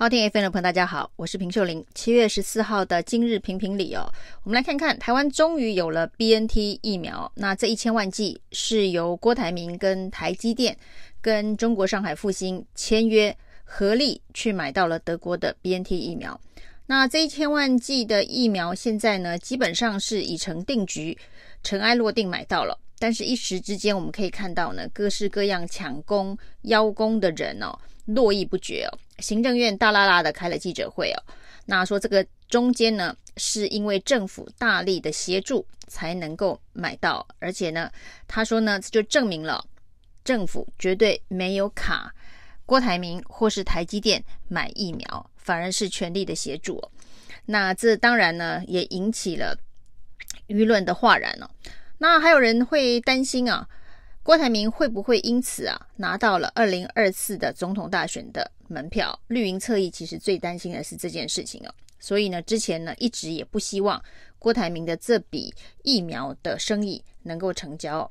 好听 FM 的朋友，大家好，我是平秀玲。七月十四号的今日评评理哦，我们来看看台湾终于有了 BNT 疫苗。那这一千万剂是由郭台铭跟台积电跟中国上海复星签约合力去买到了德国的 BNT 疫苗。那这一千万剂的疫苗现在呢，基本上是已成定局，尘埃落定买到了。但是，一时之间我们可以看到呢，各式各样抢攻邀功的人哦，络绎不绝哦。行政院大剌剌的开了记者会哦，那说这个中间呢，是因为政府大力的协助才能够买到，而且呢，他说呢，这就证明了政府绝对没有卡郭台铭或是台积电买疫苗，反而是全力的协助哦。那这当然呢，也引起了舆论的哗然哦。那还有人会担心啊，郭台铭会不会因此啊拿到了二零二四的总统大选的门票？绿营侧翼其实最担心的是这件事情哦。所以呢，之前呢一直也不希望郭台铭的这笔疫苗的生意能够成交。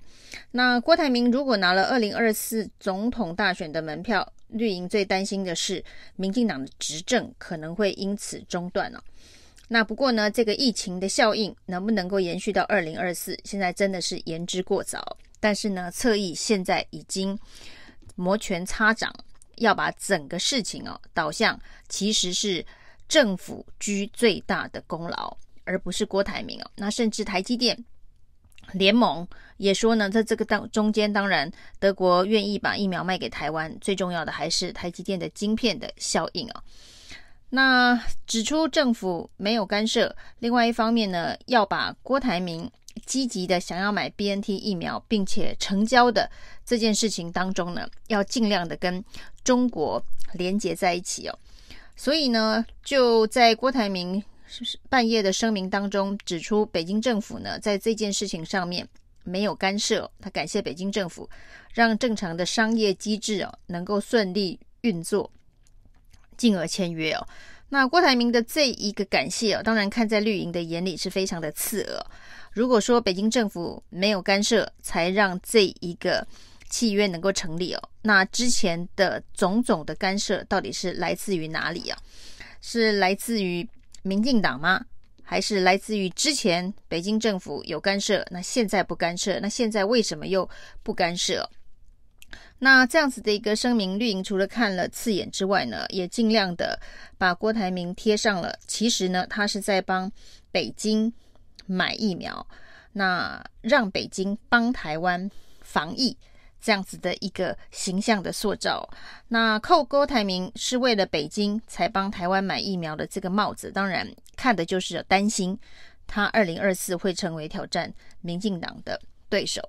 那郭台铭如果拿了二零二四总统大选的门票，绿营最担心的是民进党的执政可能会因此中断了。那不过呢，这个疫情的效应能不能够延续到二零二四，现在真的是言之过早。但是呢，侧翼现在已经摩拳擦掌，要把整个事情哦导向其实是政府居最大的功劳，而不是郭台铭哦。那甚至台积电联盟也说呢，在这个当中间，当然德国愿意把疫苗卖给台湾，最重要的还是台积电的晶片的效应啊。那指出政府没有干涉，另外一方面呢，要把郭台铭积极的想要买 BNT 疫苗并且成交的这件事情当中呢，要尽量的跟中国连接在一起哦。所以呢，就在郭台铭半夜的声明当中指出，北京政府呢在这件事情上面没有干涉，他感谢北京政府让正常的商业机制哦能够顺利运作。进而签约哦，那郭台铭的这一个感谢哦，当然看在绿营的眼里是非常的刺耳。如果说北京政府没有干涉，才让这一个契约能够成立哦，那之前的种种的干涉到底是来自于哪里啊？是来自于民进党吗？还是来自于之前北京政府有干涉，那现在不干涉？那现在为什么又不干涉？那这样子的一个声明，绿营除了看了刺眼之外呢，也尽量的把郭台铭贴上了。其实呢，他是在帮北京买疫苗，那让北京帮台湾防疫这样子的一个形象的塑造。那扣郭台铭是为了北京才帮台湾买疫苗的这个帽子，当然看的就是担心他二零二四会成为挑战民进党的对手。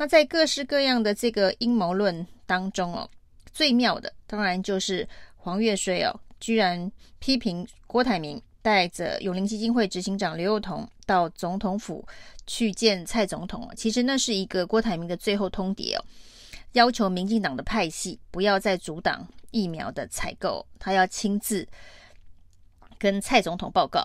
那在各式各样的这个阴谋论当中哦，最妙的当然就是黄越绥哦，居然批评郭台铭带着永龄基金会执行长刘宥彤到总统府去见蔡总统哦，其实那是一个郭台铭的最后通牒哦，要求民进党的派系不要再阻挡疫苗的采购，他要亲自跟蔡总统报告。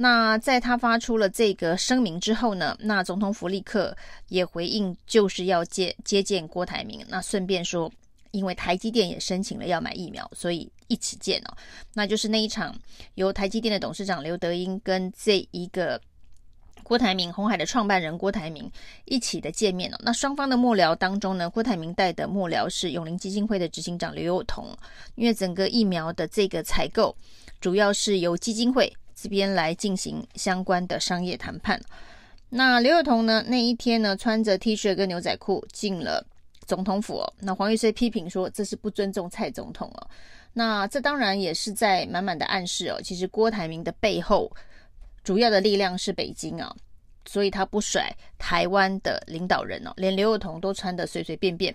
那在他发出了这个声明之后呢，那总统府立刻也回应，就是要接接见郭台铭。那顺便说，因为台积电也申请了要买疫苗，所以一起见哦。那就是那一场由台积电的董事长刘德英跟这一个郭台铭、红海的创办人郭台铭一起的见面哦。那双方的幕僚当中呢，郭台铭带的幕僚是永龄基金会的执行长刘幼彤，因为整个疫苗的这个采购主要是由基金会。这边来进行相关的商业谈判。那刘宥彤呢？那一天呢，穿着 T 恤跟牛仔裤进了总统府哦。那黄越绥批评说这是不尊重蔡总统哦。那这当然也是在满满的暗示哦。其实郭台铭的背后主要的力量是北京啊，所以他不甩台湾的领导人哦。连刘宥彤都穿得随随便便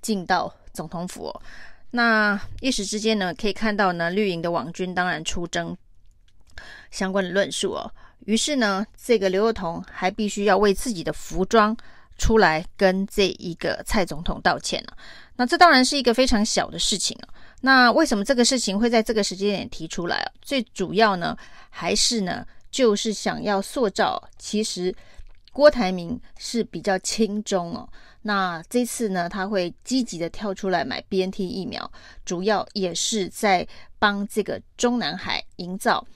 进到总统府哦。那一时之间呢，可以看到呢，绿营的网军当然出征。相关的论述哦，于是呢，这个刘宥彤还必须要为自己的服装出来跟这一个蔡总统道歉呢。那这当然是一个非常小的事情啊。那为什么这个事情会在这个时间点提出来啊？最主要呢，还是呢，就是想要塑造，其实郭台铭是比较轻中哦。那这次呢，他会积极的跳出来买 BNT 疫苗，主要也是在帮这个中南海营造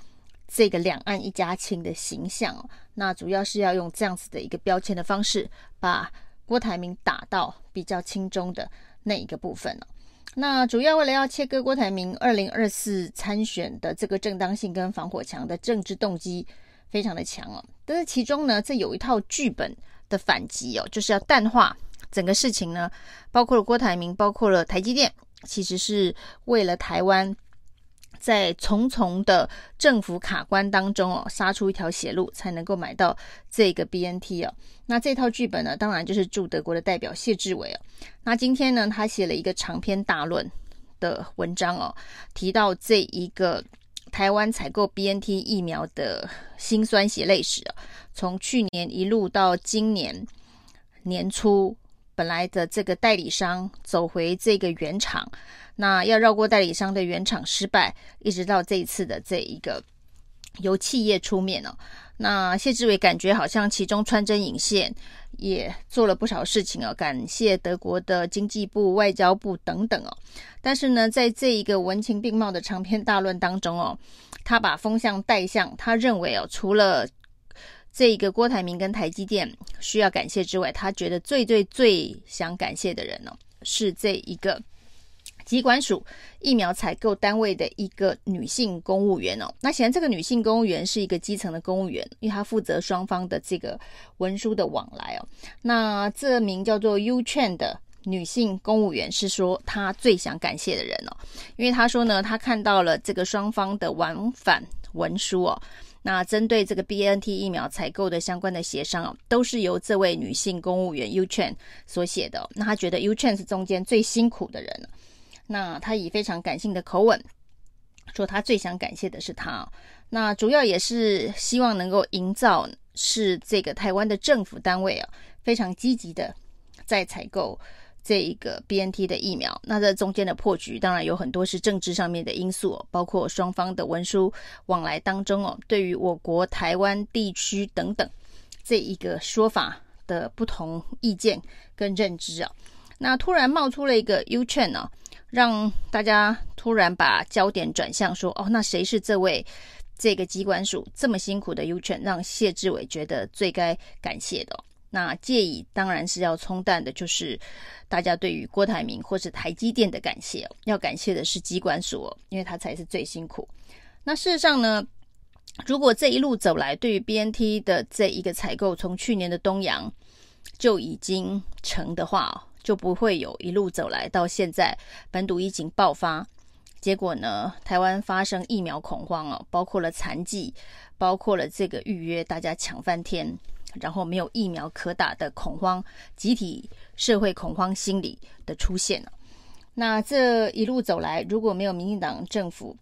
这个两岸一家亲的形象哦。那主要是要用这样子的一个标签的方式，把郭台铭打到比较轻中的那一个部分哦。那主要为了要切割郭台铭二零二四参选的这个正当性跟防火墙的政治动机非常的强哦，但是其中呢，这有一套剧本的反击哦，就是要淡化整个事情呢，包括了郭台铭，包括了台积电，其实是为了台湾。在重重的政府卡关当中哦，杀出一条血路，才能够买到这个 BNT 哦。那这套剧本呢，当然就是驻德国的代表谢志伟哦。那今天呢，他写了一个长篇大论的文章哦，提到这一个台湾采购 BNT 疫苗的辛酸血泪史哦，从去年一路到今年年初，本来的这个代理商走回这个原厂。那要绕过代理商的原厂失败，一直到这一次的这一个由企业出面哦。那谢志伟感觉好像其中穿针引线，也做了不少事情哦。感谢德国的经济部、外交部等等哦。但是呢，在这一个文情并茂的长篇大论当中哦，他把风向带向他认为哦，除了这一个郭台铭跟台积电需要感谢之外，他觉得最最最想感谢的人呢、哦，是这一个。机管署疫苗采购单位的一个女性公务员哦，那显然这个女性公务员是一个基层的公务员，因为她负责双方的这个文书的往来哦。那这名叫做 U Chen 的女性公务员是说她最想感谢的人哦，因为她说呢，她看到了这个双方的往返文书哦，那针对这个 BNT 疫苗采购的相关的协商哦，都是由这位女性公务员 U Chen 所写的。那她觉得 U Chen 是中间最辛苦的人。那他以非常感性的口吻说，他最想感谢的是他。那主要也是希望能够营造是这个台湾的政府单位啊，非常积极的在采购这一个 BNT 的疫苗。那这中间的破局，当然有很多是政治上面的因素，包括双方的文书往来当中哦，对于我国台湾地区等等这一个说法的不同意见跟认知啊。那突然冒出了一个 U Chen 呢？让大家突然把焦点转向说：“哦，那谁是这位这个机关署这么辛苦的 U 权？让谢志伟觉得最该感谢的、那借以当然是要冲淡的，就是大家对于郭台铭或是台积电的感谢、要感谢的是机关所、因为他才是最辛苦。那事实上呢，如果这一路走来，对于 BNT 的这一个采购，从去年的东阳就已经成的话、哦。”就不会有一路走来到现在本土疫情爆发，结果呢，台湾发生疫苗恐慌哦，包括了残剂，包括了这个预约，大家抢翻天，然后没有疫苗可打的恐慌，集体社会恐慌心理的出现了。那这一路走来，如果没有民进党政府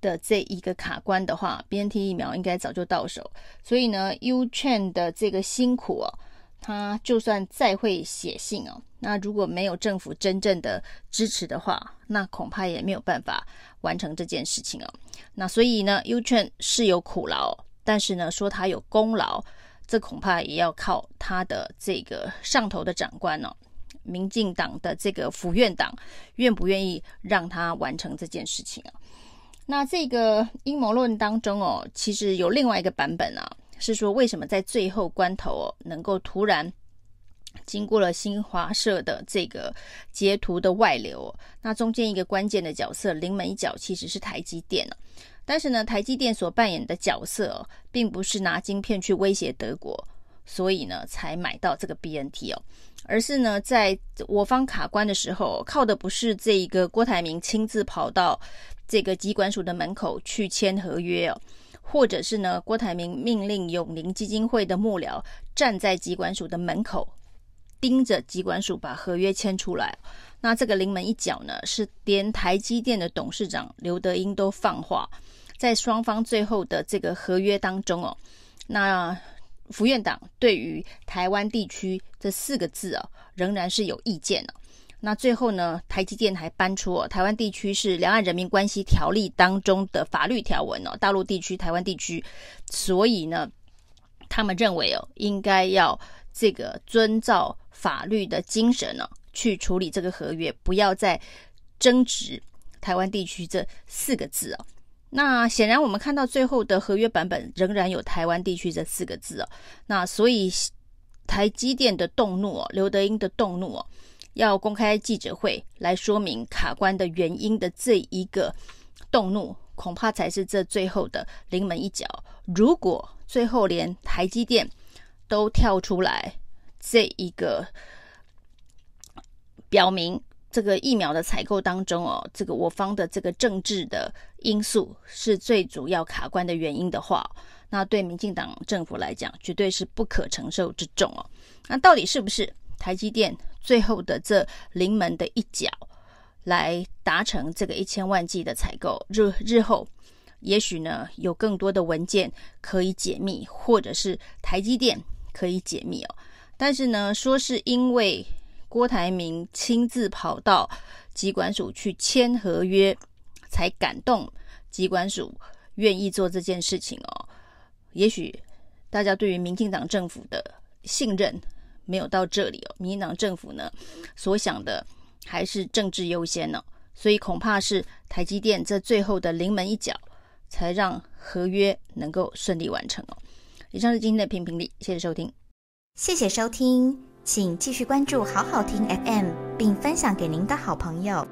的这一个卡关的话，BNT 疫苗应该早就到手。所以呢，U Chen 的这个辛苦哦。他就算再会写信哦，那如果没有政府真正的支持的话，那恐怕也没有办法完成这件事情哦。那所以呢，U Chain 是有苦劳，但是呢，说他有功劳，这恐怕也要靠他的这个上头的长官哦，民进党的这个府院党愿不愿意让他完成这件事情啊？那这个阴谋论当中哦，其实有另外一个版本啊。是说，为什么在最后关头哦，能够突然经过了新华社的这个截图的外流，那中间一个关键的角色临门一脚其实是台积电了。但是呢，台积电所扮演的角色哦，并不是拿晶片去威胁德国，所以呢才买到这个 BNT 哦，而是呢在我方卡关的时候，靠的不是这一个郭台铭亲自跑到这个疾管署的门口去签合约哦。或者是呢，郭台铭命令永龄基金会的幕僚站在疾管署的门口，盯着机管署把合约签出来。那这个临门一脚呢，是连台积电的董事长刘德英都放话，在双方最后的这个合约当中哦，那府院党对于台湾地区这四个字哦，仍然是有意见的。那最后呢，台积电还搬出哦，台湾地区是两岸人民关系条例当中的法律条文哦，大陆地区、台湾地区，所以呢，他们认为哦，应该要这个遵照法律的精神呢、去处理这个合约，不要再争执台湾地区这四个字哦。那显然我们看到最后的合约版本仍然有台湾地区这四个字哦。那所以台积电的动怒哦，刘德英的动怒哦，要公开记者会来说明卡关的原因的这一个动怒，恐怕才是这最后的临门一脚。如果最后连台积电都跳出来，这一个表明这个疫苗的采购当中哦，这个我方的这个政治的因素是最主要卡关的原因的话，那对民进党政府来讲，绝对是不可承受之重哦。那到底是不是台积电最后的这临门的一脚，来达成这个一千万剂的采购？日日后。也许呢，有更多的文件可以解密，或者是台积电可以解密哦。但是呢，说是因为郭台铭亲自跑到机管署去签合约，才感动机管署愿意做这件事情哦。也许大家对于民进党政府的信任没有到这里哦。民进党政府呢，所想的还是政治优先呢，所以恐怕是台积电这最后的临门一脚。才让合约能够顺利完成哦。以上是今天的评评理，谢谢收听，谢谢收听，请继续关注好好听 FM，并分享给您的好朋友。